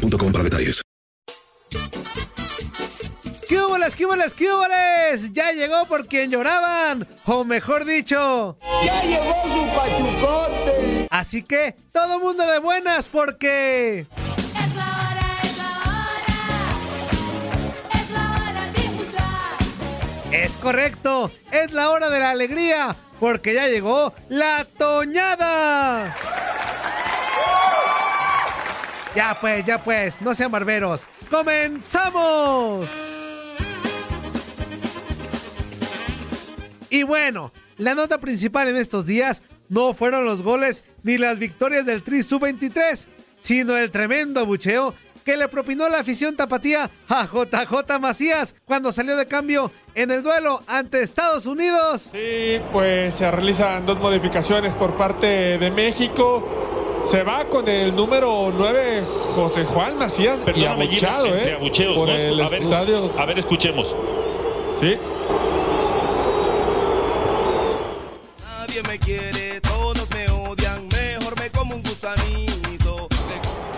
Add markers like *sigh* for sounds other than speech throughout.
boostmobile.com para detalles. ¡Cúboles, cúboles, cúboles! ¡Ya llegó por quien lloraban! O mejor dicho... ¡Ya llegó su pachucote! Así que, todo mundo de buenas porque... Es la hora, es la hora. Es la hora de jugar. Es correcto, es la hora de la alegría, porque ya llegó la toñada. Ya pues, ya pues, no sean barberos. ¡Comenzamos! Y bueno, la nota principal en estos días no fueron los goles ni las victorias del Tri Sub-23, sino el tremendo abucheo que le propinó la afición tapatía a JJ Macías cuando salió de cambio en el duelo ante Estados Unidos. Sí, pues se realizan dos modificaciones por parte de México. Se va con el número 9 José Juan Macías y Perdóname, Gina, entre ¿eh? abucheos, por ¿no? el a, ver, estadio. a ver, escuchemos. Sí. Nadie me quiere, todos me odian, mejor me como un gusanito.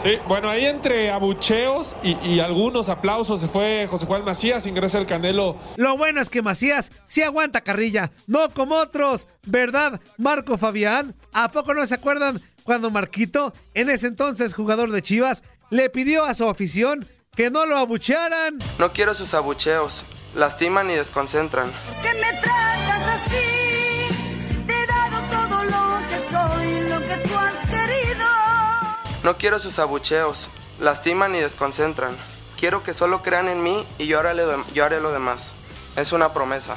Sí, bueno, ahí entre abucheos y, y algunos aplausos se fue José Juan Macías, ingresa el Canelo. Lo bueno es que Macías sí aguanta carrilla, no como otros, ¿verdad, Marco Fabián? ¿A poco no se acuerdan cuando Marquito, en ese entonces jugador de Chivas, le pidió a su afición que no lo abuchearan? No quiero sus abucheos. Lastiman y desconcentran. Que me tratas así. Te he dado todo lo que soy, lo que tú has querido. No quiero sus abucheos. Lastiman y desconcentran. Quiero que solo crean en mí y yo haré, lo- yo haré lo demás. Es una promesa,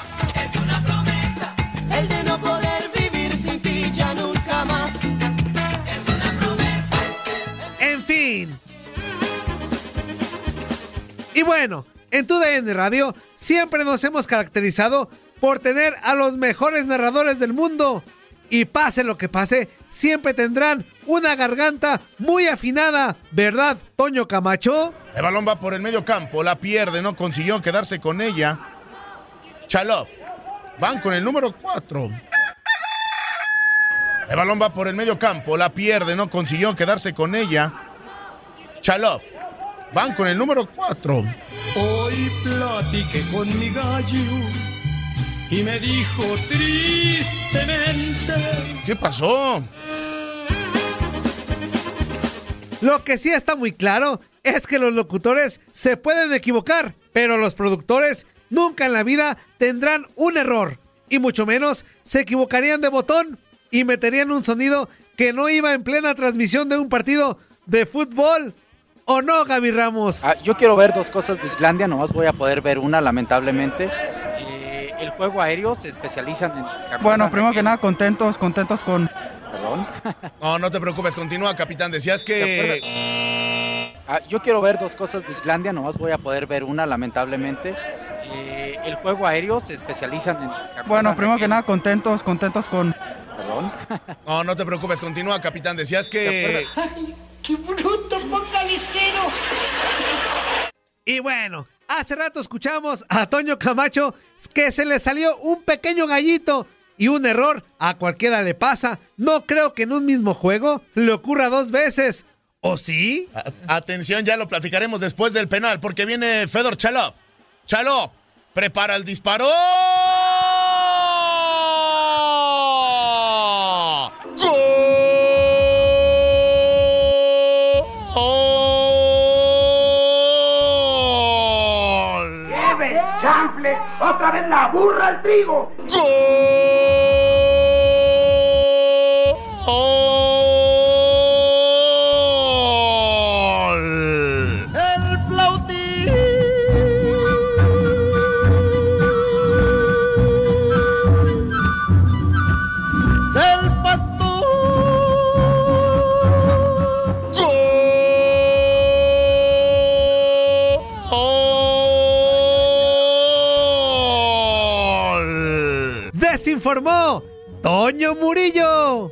bueno, en tu DN Radio siempre nos hemos caracterizado por tener a los mejores narradores del mundo. Y pase lo que pase, siempre tendrán una garganta muy afinada, ¿verdad, Toño Camacho? El balón va por el medio campo, la pierde, no consiguió quedarse con ella. Chalop. Van con el número 4. El balón va por el medio campo, la pierde, no consiguió quedarse con ella. Chalop. Van con el número 4. Hoy platiqué con mi gallo y me dijo tristemente. ¿Qué pasó? Lo que sí está muy claro es que los locutores se pueden equivocar, pero los productores nunca en la vida tendrán un error, y mucho menos se equivocarían de botón y meterían un sonido que no iba en plena transmisión de un partido de fútbol. ¿O no, Gaby Ramos? Ah, yo quiero ver dos cosas de Islandia, nomás voy a poder ver una, lamentablemente. Eh, el juego aéreo se especializan en... ¿se acuerdan Bueno, primero que nada, contentos, contentos con... Perdón. *laughs* No, no te preocupes, continúa, capitán. Decías que. Ah, yo quiero ver dos cosas de Islandia, nomás voy a poder ver una, lamentablemente. Eh, el juego aéreo se especializan en... ¿se acuerdan Bueno, primero que nada, contentos, contentos con... Perdón. No, no te preocupes, continúa, capitán. Decías que. ¡Qué bruto Y bueno, hace rato escuchamos a Toño Camacho que se le salió un pequeño gallito y un error a cualquiera le pasa. No creo que en un mismo juego le ocurra dos veces. ¿O sí? A- Atención, ya lo platicaremos después del penal, porque viene Fedor Chalop. Chalop, prepara el disparo. ¡Otra vez la burra al trigo! Informó Toño Murillo.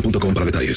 boostmobile.com para detalles.